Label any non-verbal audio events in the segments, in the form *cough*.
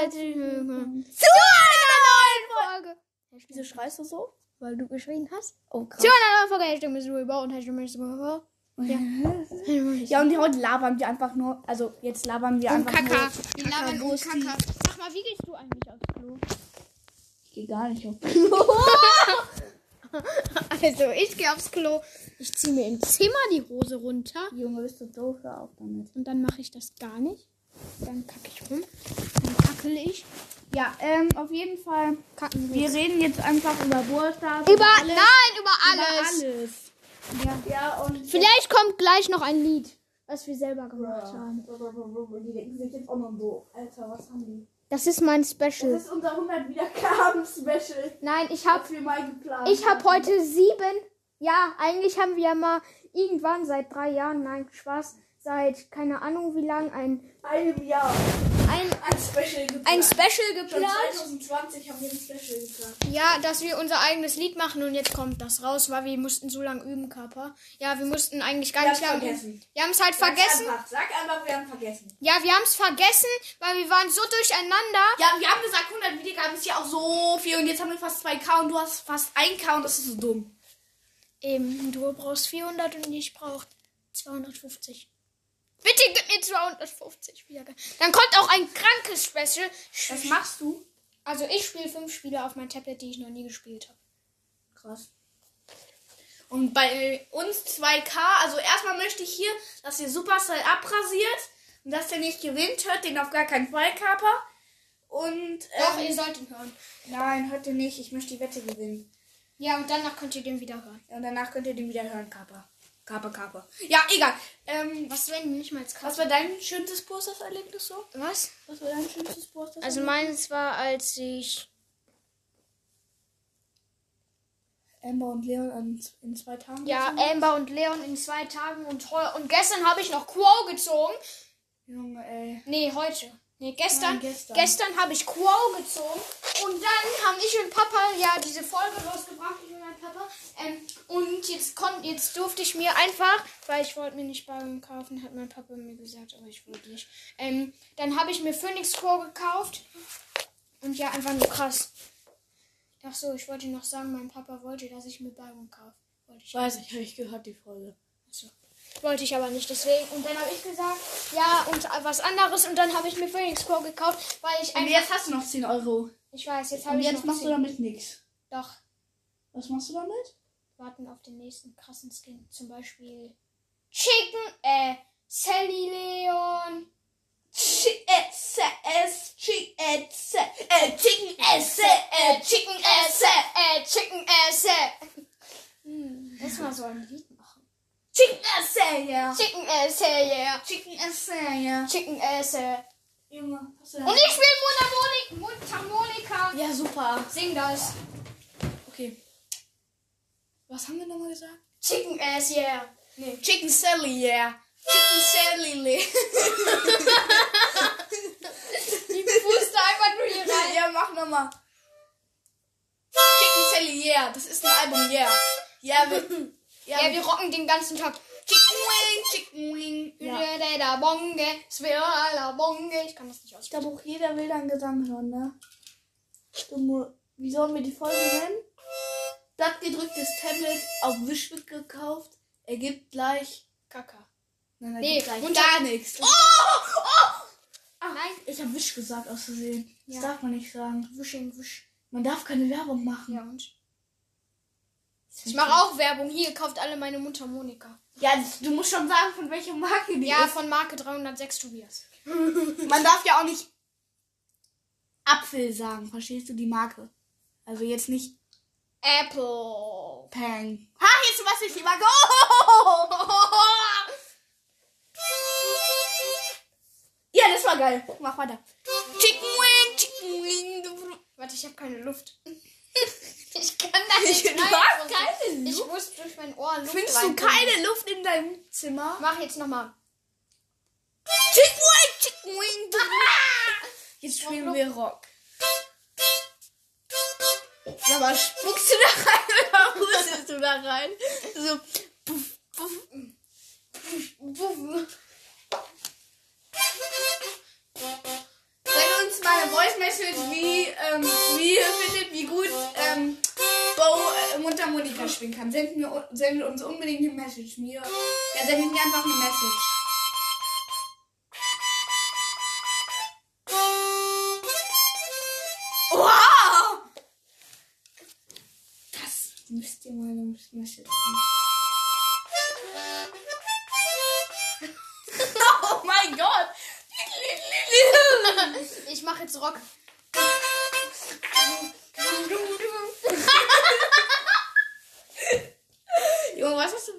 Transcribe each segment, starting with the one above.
herzlich willkommen zu einer neuen Folge. Wieso schreist du so? Weil du geschrien hast? Oh, krass. Zu einer neuen Folge. Hashtag Mr. Reba und Hashtag Mr. Ja. Ja, und heute labern wir einfach nur. Also, jetzt labern wir Und einfach Kaka. nur. Wir labern die- Kaka. Sag mal, wie gehst du eigentlich aufs Klo? Ich geh gar nicht auf. *laughs* *laughs* Also, ich gehe aufs Klo. Ich ziehe mir im Zimmer die Hose runter. Junge, bist du doof? Hör auf damit. Und dann mache ich das gar nicht. Dann kacke ich rum. Ich. Ja, ähm, auf jeden Fall. Kacken Wir reden jetzt einfach über Burstars. Über, nein, über alles. Über alles. Ja. ja, und. Vielleicht kommt gleich noch ein Lied, was wir selber gemacht haben. Die denken sich jetzt auch noch so. Alter, was haben die? Das ist mein Das Special. ist unser 100 Wiedergaben-Special. Nein, ich habe ich hab haben. heute sieben. Ja, eigentlich haben wir ja mal irgendwann seit drei Jahren, nein, Spaß, seit keine Ahnung wie lang ein einem Jahr ein, ein Special geplant. ein Special Schon geplant. 2020 haben wir ein Special geplant. Ja, dass wir unser eigenes Lied machen und jetzt kommt das raus, weil wir mussten so lange üben, Kappa. Ja, wir mussten eigentlich gar Wir nicht lange üben. Wir haben es halt Sag's vergessen. Einfach. Sag einfach, wir haben vergessen. Ja, wir haben es vergessen, weil wir waren so durcheinander. Ja, wir haben gesagt, 100 Wiedergaben ist ja auch so viel und jetzt haben wir fast 2K und du hast fast 1K und das ist so dumm. Eben, du brauchst 400 und ich brauch 250. Bitte gib mir 250 Wiedergaben. Dann kommt auch ein krankes Special. Was machst du? Also ich spiele fünf Spiele auf mein Tablet, die ich noch nie gespielt habe. Krass. Und bei uns 2K, also erstmal möchte ich hier, dass ihr Supercell abrasiert und dass der nicht gewinnt, hört den auf gar keinen Fall, Kappa. Und, Doch, ähm, ihr sollt ihn hören. nein, hört den nicht, ich möchte die Wette gewinnen. Ja, und danach könnt ihr den wieder hören. Ja, und danach könnt ihr den wieder hören, Kappa. Kappa, Kappa. Ja, egal. Ähm, Was wenn nicht mal als was war dein schönstes Posters-Erlebnis so? Was? Was war dein schönstes Posters? Also meins war, als ich. Amber und Leon an, in zwei Tagen. Ja, gezogen? Amber und Leon in zwei Tagen und heu und gestern habe ich noch Quo gezogen. Junge, ey. Nee, heute. Nee, gestern. Nein, gestern. gestern habe ich Quo gezogen. Und dann haben ich und Papa ja diese Folge rausgebracht, ich und mein Papa. Ähm, und jetzt, kon jetzt durfte ich mir einfach, weil ich wollte mir nicht Barren kaufen, hat mein Papa mir gesagt, aber ich wollte nicht. Ähm, dann habe ich mir Phoenix Quo gekauft. Und ja, einfach nur krass. Ach so, ich wollte noch sagen, mein Papa wollte, dass ich mir Barren kaufe. Wollte ich Weiß ich, habe ich gehört, die Folge. so. Wollte ich aber nicht, deswegen. Und dann habe ich gesagt, ja, und was anderes. Und dann habe ich mir Phoenix Pro gekauft, weil ich Und einfach. jetzt hast du noch 10 Euro. Ich weiß, jetzt habe Und ich jetzt noch machst du zehn. damit nichts. Doch, Was machst du damit? warten auf den nächsten krassen Skin. Zum Beispiel Chicken, äh, Sally Leon. Chicken esse, äh, Chicken esse. äh, Chicken Esse. Hm, lass mal so ein Lied machen. Chicken esse, ja. Chicken Esse, yeah. Chicken esse, ja. Chicken Esse. Junge, hast du Und ich spiele Mundharmonika. Ja, super. Sing das. Okay. Was haben wir nochmal gesagt? Chicken Ass, yeah. Nee. Chicken Sally, yeah. *laughs* Chicken Sally. Die puste einfach nur hier rein. Ja, mach nochmal. Chicken Sally, yeah. Das ist ein Album, yeah. Ja, wir, *laughs* ja, Ja, wir rocken den ganzen Tag. Chicken Wing, Chicken Wing. Ja. Bonge, svira la bonge. Ich kann das nicht Ich aussprechen. glaube auch jeder will deinen Gesang hören, ne? Wie sollen wir die Folge nennen? Das gedrücktes Tablet auf Wish wird gekauft. Ergibt gleich. Kaka. Nein, Nee, gleich und gar dann- nichts. Oh, oh. Ah, Nein. Ich habe Wish gesagt aus Versehen. Das Ja. darf man nicht sagen. Wischen, wisch. Man darf keine Werbung machen. Ja, und? Ich mache auch Werbung. Hier, kauft alle meine Mundharmonika. Ja, das- du musst schon sagen, von welcher Marke die Ja, ist. von Marke 306 Tobias. *laughs* Man darf ja auch nicht Apfel sagen. Verstehst du die Marke? Also jetzt nicht Apple. Pang. Ha, jetzt was ich lieber. Go! *laughs* Ja, das war geil. Mach weiter. Chicken Wing, Chicken Wing. Warte, ich habe keine Luft. *laughs* ich kann da nicht Du hast keine Ich Luft. muss durch mein Ohr Luft Findest du keine Luft in deinem Zimmer? Mach jetzt nochmal. Chicken Wing, Chicken Wing. Jetzt spielen wir Rock. Sag mal, spuckst du da rein oder *laughs* hustest du da rein? So, puff, puff. Send uns mal eine Voice Message, wie, ähm, wie ihr findet, wie gut ähm, äh, Mundharmonika spielen kann. Sendet, mir, sendet uns unbedingt eine Message. Mir, ja, sendet mir einfach eine Message. Wow! Das müsst ihr mal eine Message *laughs* Oh mein Gott! Ich mache jetzt Rock.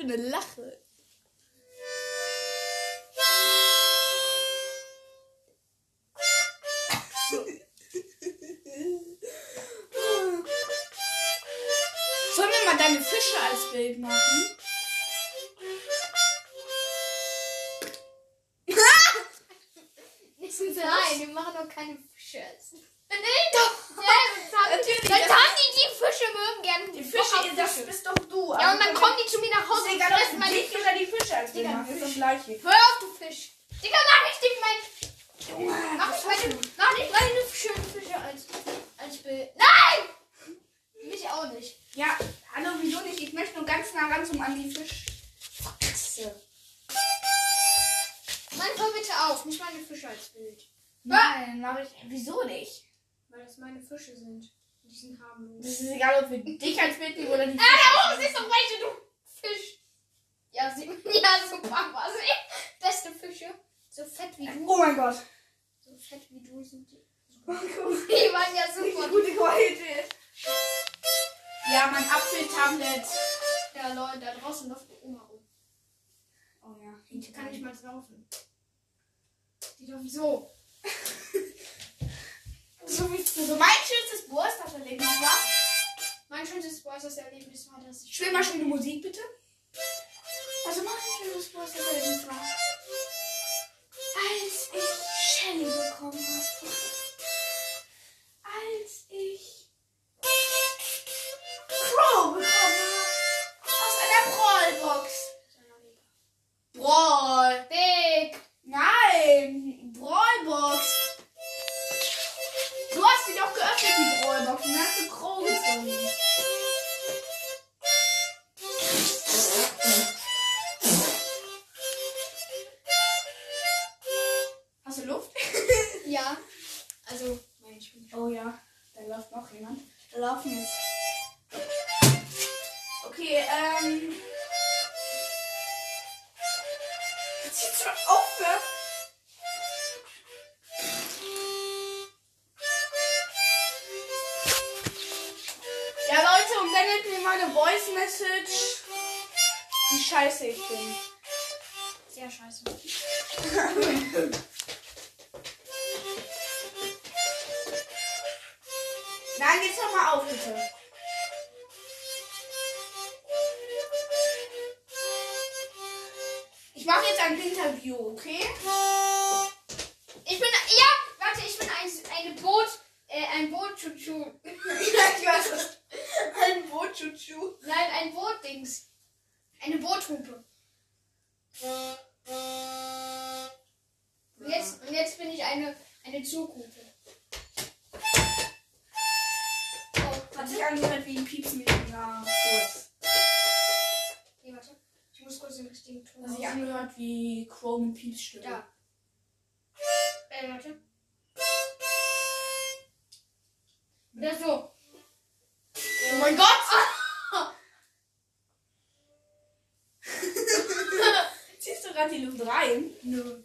Für eine Lache? Sollen wir mal deine Fische als Bild machen? *laughs* Nein, wir machen doch keine Fische. Nee, doch. Ja, das haben, Natürlich, Dann das- haben die, die Fische mögen gerne Die Bock Fische, auf das Fische. bist doch du. Ja, und dann kommen die zu mir nach Hause ist und fressen meine dich oder die Fische als Digga, machst. ist das Fisch. gleiche. Hör auf, du Fisch. Digga, mach nicht dich mein. Junge, Mach nicht meine, mach nicht meine schönen Fische als, als Bild. Nein! Mich auch nicht. Ja, hallo, wieso nicht? Ich möchte nur ganz nah ran zum an die Fisch. Fresse. Mann, hör bitte auf. Nicht meine Fische als Bild. Nein, mach ich. Wieso nicht? Weil das meine Fische sind. Die sind harmlos. Das ist egal, ob wir dich als nehmen oder die Ah, da oben siehst du welche, du Fisch. Ja, sie, *laughs* ja, super, was *laughs* Beste Fische. So fett wie du. Oh mein Gott. So fett wie du sind die. Oh. *laughs* Die waren ja super. gute Qualität. Ja, mein Apfeltablet. Ja, Leute, da draußen läuft eine Oma rum. Oh ja, Die kann nicht mal laufen. Die läuft so. So wie so mein schönstes Bohrstadt-Erlebnis war. Mein schönstes Boys Erlebnis war, dass ich. Spiel mal schöne Musik, bitte. Also mein schönstes Bohrstadt-Erlebnis war, als ich Shelly bekommen habe. Jetzt schon aufhören. Ja, Leute, und sendet mir mal eine Voice Message, wie scheiße ich bin. Sehr scheiße. *laughs* Nein, jetzt noch mal auf, bitte. Interview, okay? Ich bin. Ja! Warte, ich bin ein, eine Boot. Äh, ein Boot-Chuchu. Ich muss kurz den richtigen Ton Hat sich aus- angehört wie Crow mit Pieps Stimme. Da. Äh, warte. Oder so. Oh mein Gott! *laughs* Ziehst du gerade die Luft rein? Nö.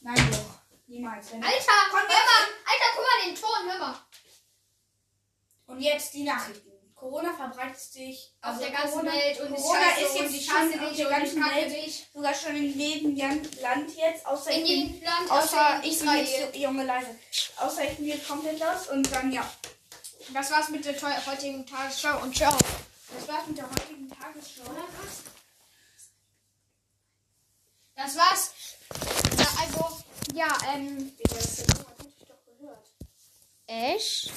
Nein, doch. Niemals. Wenn Alter, hör mal. Alter, guck mal den Ton, hör mal. Und jetzt die Nachrichten. Corona verbreitet sich Auf also der ganzen Corona, Welt und ist Corona scheiße ist und jetzt ich schon hasse auf der und ganzen Welt, dich. sogar schon in jedem Land jetzt, außer In ich bin, Land, außer ich bin jetzt junge leise. Außer ich bin jetzt komplett los und dann ja. Das war's mit der heutigen Tagesschau und ciao. Das war's mit der heutigen Tagesschau. Das war's. Ja, also, ja, ähm. Digga, das hat ich doch gehört. Echt?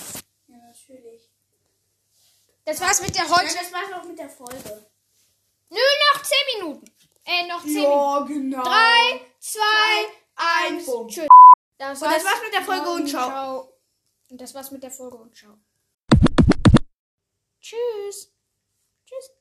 Ja, natürlich. Das war's mit der heute. Nein, das war's noch mit der Folge. Nö, noch 10 Minuten. Äh, noch 10 ja, genau. 3, 2, 1. Tschüss. Das und war's, das war's mit der Folge und ciao. Und das war's mit der Folge und ciao. Tschüss. Tschüss.